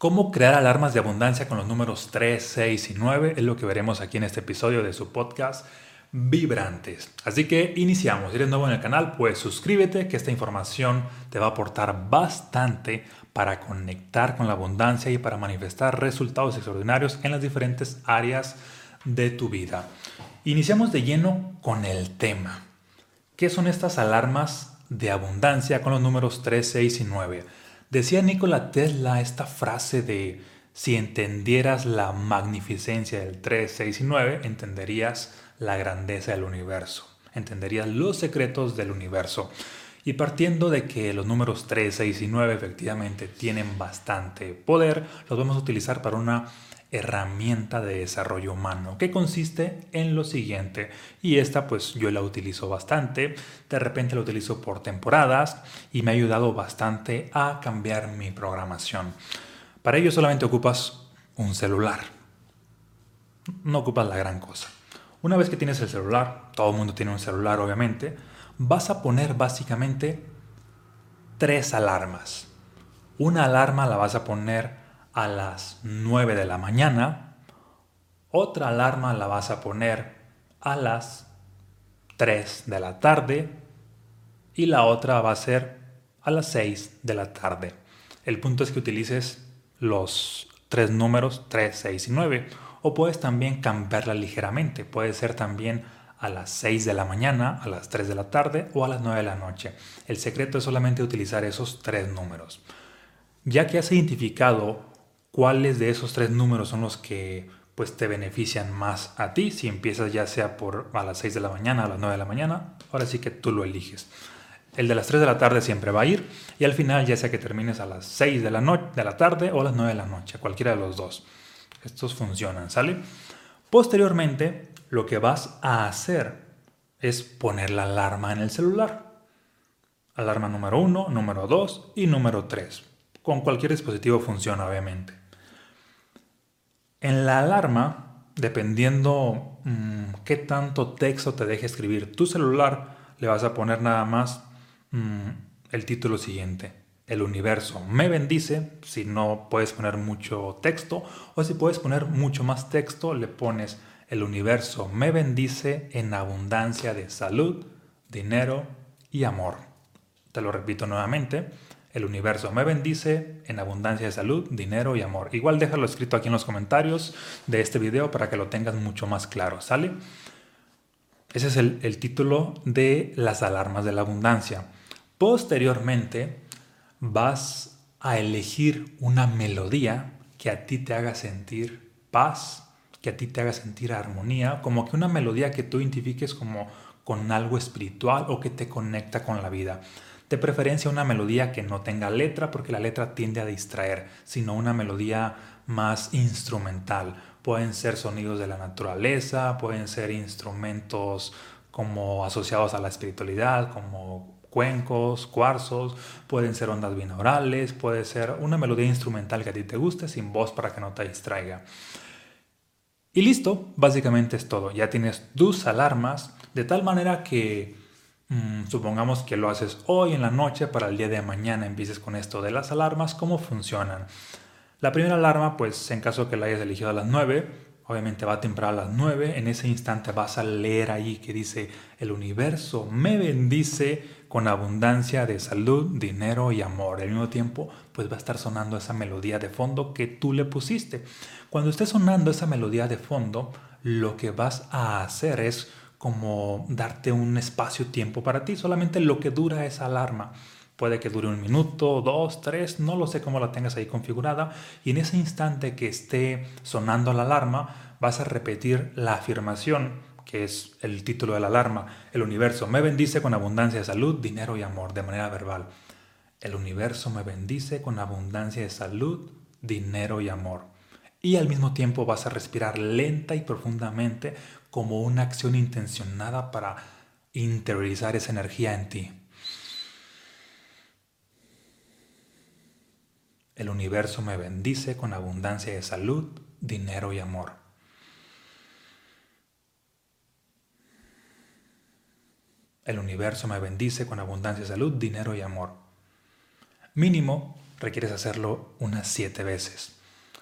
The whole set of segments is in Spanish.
Cómo crear alarmas de abundancia con los números 3, 6 y 9 es lo que veremos aquí en este episodio de su podcast Vibrantes. Así que iniciamos. Si eres nuevo en el canal, pues suscríbete que esta información te va a aportar bastante para conectar con la abundancia y para manifestar resultados extraordinarios en las diferentes áreas de tu vida. Iniciamos de lleno con el tema. ¿Qué son estas alarmas de abundancia con los números 3, 6 y 9? Decía Nikola Tesla esta frase de si entendieras la magnificencia del 3, 6 y 9, entenderías la grandeza del universo, entenderías los secretos del universo. Y partiendo de que los números 3, 6 y 9 efectivamente tienen bastante poder, los vamos a utilizar para una herramienta de desarrollo humano que consiste en lo siguiente y esta pues yo la utilizo bastante de repente la utilizo por temporadas y me ha ayudado bastante a cambiar mi programación. Para ello solamente ocupas un celular. No ocupas la gran cosa. Una vez que tienes el celular todo el mundo tiene un celular obviamente vas a poner básicamente tres alarmas. Una alarma la vas a poner a las 9 de la mañana, otra alarma la vas a poner a las 3 de la tarde y la otra va a ser a las 6 de la tarde. El punto es que utilices los tres números 3, 6 y 9 o puedes también cambiarla ligeramente. Puede ser también a las 6 de la mañana, a las 3 de la tarde o a las 9 de la noche. El secreto es solamente utilizar esos tres números. Ya que has identificado cuáles de esos tres números son los que pues te benefician más a ti. Si empiezas ya sea por a las 6 de la mañana, a las 9 de la mañana, ahora sí que tú lo eliges. El de las 3 de la tarde siempre va a ir y al final ya sea que termines a las 6 de la, de la tarde o las 9 de la noche, cualquiera de los dos. Estos funcionan, ¿sale? Posteriormente, lo que vas a hacer es poner la alarma en el celular. Alarma número 1, número 2 y número 3. Con cualquier dispositivo funciona, obviamente. En la alarma, dependiendo mm, qué tanto texto te deje escribir tu celular, le vas a poner nada más mm, el título siguiente. El universo me bendice, si no puedes poner mucho texto, o si puedes poner mucho más texto, le pones el universo me bendice en abundancia de salud, dinero y amor. Te lo repito nuevamente, el universo me bendice en abundancia de salud, dinero y amor. Igual déjalo escrito aquí en los comentarios de este video para que lo tengas mucho más claro, ¿sale? Ese es el, el título de las alarmas de la abundancia. Posteriormente vas a elegir una melodía que a ti te haga sentir paz, que a ti te haga sentir armonía, como que una melodía que tú identifiques como con algo espiritual o que te conecta con la vida. De preferencia una melodía que no tenga letra porque la letra tiende a distraer, sino una melodía más instrumental. Pueden ser sonidos de la naturaleza, pueden ser instrumentos como asociados a la espiritualidad, como cuencos, cuarzos, pueden ser ondas binaurales, puede ser una melodía instrumental que a ti te guste sin voz para que no te distraiga. Y listo, básicamente es todo. Ya tienes tus alarmas de tal manera que Mm, supongamos que lo haces hoy en la noche para el día de mañana empieces con esto de las alarmas, ¿cómo funcionan? La primera alarma, pues en caso que la hayas elegido a las 9, obviamente va a temprar a las 9, en ese instante vas a leer ahí que dice, el universo me bendice con abundancia de salud, dinero y amor. Al mismo tiempo, pues va a estar sonando esa melodía de fondo que tú le pusiste. Cuando esté sonando esa melodía de fondo, lo que vas a hacer es como darte un espacio-tiempo para ti, solamente lo que dura esa alarma. Puede que dure un minuto, dos, tres, no lo sé cómo la tengas ahí configurada. Y en ese instante que esté sonando la alarma, vas a repetir la afirmación, que es el título de la alarma. El universo me bendice con abundancia de salud, dinero y amor, de manera verbal. El universo me bendice con abundancia de salud, dinero y amor. Y al mismo tiempo vas a respirar lenta y profundamente como una acción intencionada para interiorizar esa energía en ti. El universo me bendice con abundancia de salud, dinero y amor. El universo me bendice con abundancia de salud, dinero y amor. Mínimo requieres hacerlo unas siete veces.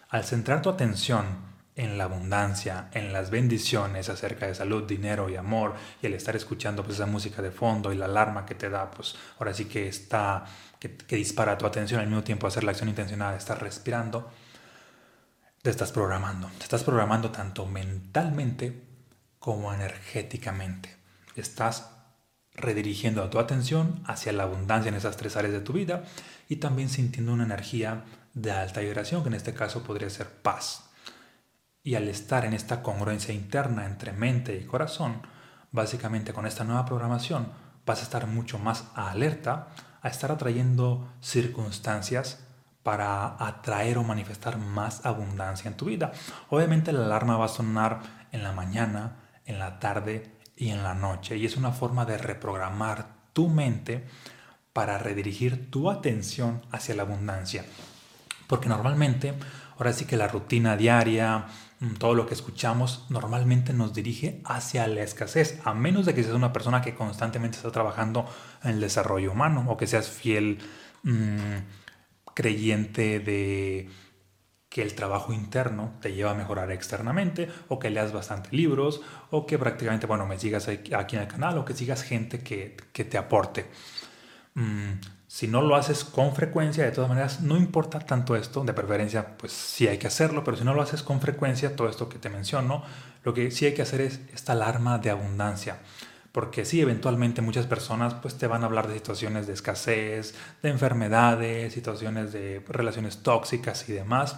Al centrar tu atención en la abundancia, en las bendiciones acerca de salud, dinero y amor, y el estar escuchando pues esa música de fondo y la alarma que te da, pues ahora sí que está, que, dispara tu atención al mismo tiempo hacer la acción intencionada de estar respirando, te estás programando, te estás programando tanto mentalmente como energéticamente. Estás redirigiendo tu atención hacia la abundancia en esas tres áreas de tu vida y también sintiendo una energía de alta vibración, que en este caso podría ser paz, y al estar en esta congruencia interna entre mente y corazón, básicamente con esta nueva programación vas a estar mucho más alerta a estar atrayendo circunstancias para atraer o manifestar más abundancia en tu vida. Obviamente la alarma va a sonar en la mañana, en la tarde y en la noche y es una forma de reprogramar tu mente para redirigir tu atención hacia la abundancia. Porque normalmente, ahora sí que la rutina diaria, Mm, todo lo que escuchamos normalmente nos dirige hacia la escasez, a menos de que seas una persona que constantemente está trabajando en el desarrollo humano o que seas fiel mm, creyente de que el trabajo interno te lleva a mejorar externamente o que leas bastante libros o que prácticamente, bueno, me sigas aquí en el canal o que sigas gente que, te aporte. Mm, si no lo haces con frecuencia, de todas maneras, no importa tanto esto, de preferencia, pues sí hay que hacerlo, pero si no lo haces con frecuencia, todo esto que te menciono, lo que sí hay que hacer es esta alarma de abundancia. Porque sí, eventualmente muchas personas pues te van a hablar de situaciones de escasez, de enfermedades, situaciones de relaciones tóxicas y demás.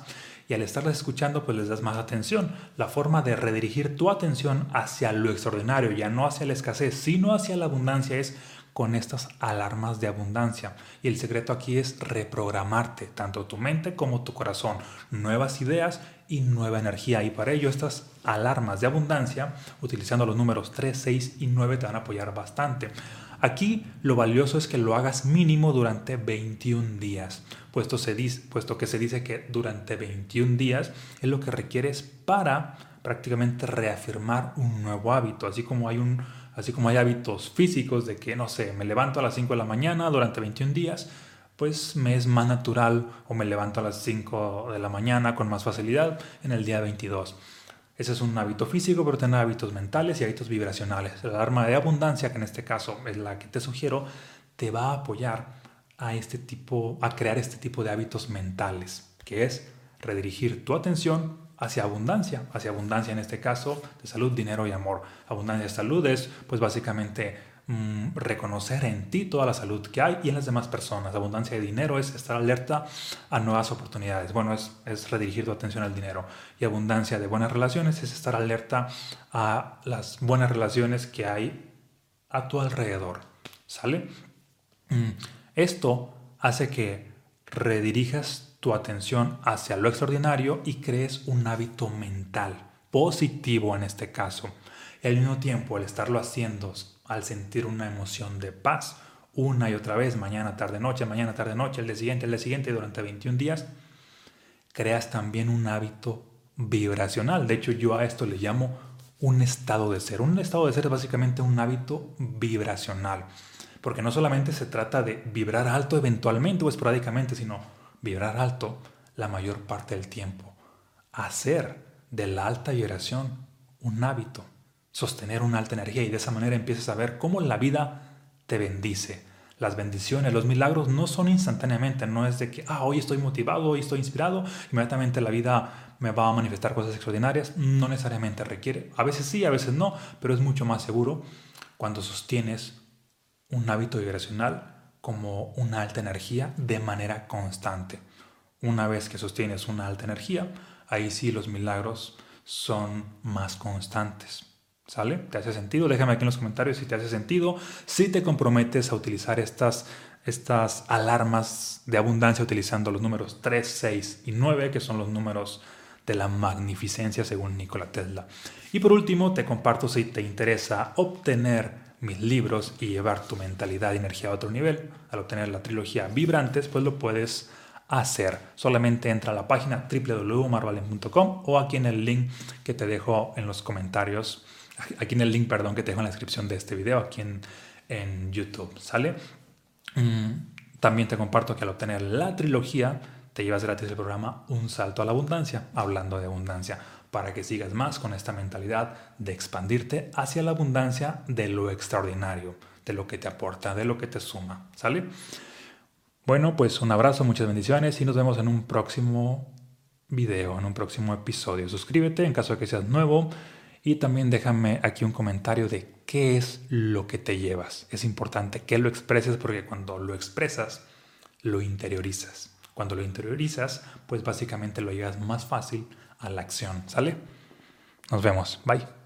Y al estarlas escuchando pues les das más atención. La forma de redirigir tu atención hacia lo extraordinario, ya no hacia la escasez, sino hacia la abundancia es con estas alarmas de abundancia. Y el secreto aquí es reprogramarte, tanto tu mente como tu corazón, nuevas ideas y nueva energía. Y para ello estas alarmas de abundancia, utilizando los números 3, 6 y 9, te van a apoyar bastante. Aquí lo valioso es que lo hagas mínimo durante 21 días, puesto, se puesto que se dice que durante 21 días es lo que requieres para prácticamente reafirmar un nuevo hábito, así como hay un así como hay hábitos físicos de que, no sé, me levanto a las 5 de la mañana durante 21 días, pues me es más natural o me levanto a las 5 de la mañana con más facilidad en el día 22. Ese es un hábito físico, pero tener hábitos mentales y hábitos vibracionales. La arma de abundancia, que en este caso es la que te sugiero, te va a apoyar a este tipo, a crear este tipo de hábitos mentales, que es redirigir tu atención hacia abundancia, hacia abundancia en este caso de salud, dinero y amor. Abundancia de salud es pues básicamente mm, reconocer en ti toda la salud que hay y en las demás personas. Abundancia de dinero es estar alerta a nuevas oportunidades. Bueno, es, es redirigir tu atención al dinero. Y abundancia de buenas relaciones es estar alerta a las buenas relaciones que hay a tu alrededor. ¿Sale? Mm, esto hace que redirijas tu atención hacia lo extraordinario y crees un hábito mental positivo en este caso. Y al mismo tiempo, el estarlo haciendo, al sentir una emoción de paz, una y otra vez, mañana, tarde, noche, mañana, tarde, noche, el día siguiente, el día siguiente, durante 21 días, creas también un hábito vibracional. De hecho, yo a esto le llamo un estado de ser. Un estado de ser es básicamente un hábito vibracional. Porque no solamente se trata de vibrar alto eventualmente o esporádicamente, sino vibrar alto la mayor parte del tiempo, hacer de la alta vibración un hábito, sostener una alta energía y de esa manera empiezas a ver cómo la vida te bendice. Las bendiciones, los milagros no son instantáneamente, no es de que, ah, hoy estoy motivado, hoy estoy inspirado, inmediatamente la vida me va a manifestar cosas extraordinarias. No necesariamente requiere, a veces sí, a veces no, pero es mucho más seguro cuando sostienes un hábito vibracional como una alta energía de manera constante. Una vez que sostienes una alta energía, ahí sí los milagros son más constantes. ¿Sale? ¿Te hace sentido? Déjame aquí en los comentarios si te hace sentido. Si te comprometes a utilizar estas, estas alarmas de abundancia utilizando los números 3, 6 y 9, que son los números de la magnificencia según Nikola Tesla. Y por último, te comparto si te interesa obtener mis libros y llevar tu mentalidad y energía a otro nivel, al obtener la trilogía Vibrantes, pues lo puedes hacer. Solamente entra a la página www.marvalen.com o aquí en el link que te dejo en los comentarios, aquí en el link, perdón, que te dejo en la descripción de este video, aquí en, en YouTube, ¿sale? Mm, También te comparto que al obtener la trilogía te llevas gratis el programa Un Salto a la Abundancia, hablando de abundancia, para que sigas más con esta mentalidad de expandirte hacia la abundancia de lo extraordinario, de lo que te aporta, de lo que te suma. ¿Sale? Bueno, pues un abrazo, muchas bendiciones y nos vemos en un próximo video, en un próximo episodio. Suscríbete en caso de que seas nuevo y también déjame aquí un comentario de qué es lo que te llevas. Es importante que lo expreses porque cuando lo expresas, lo interiorizas. Cuando lo interiorizas, pues básicamente lo llevas más fácil a la acción. ¿Sale? Nos vemos. Bye.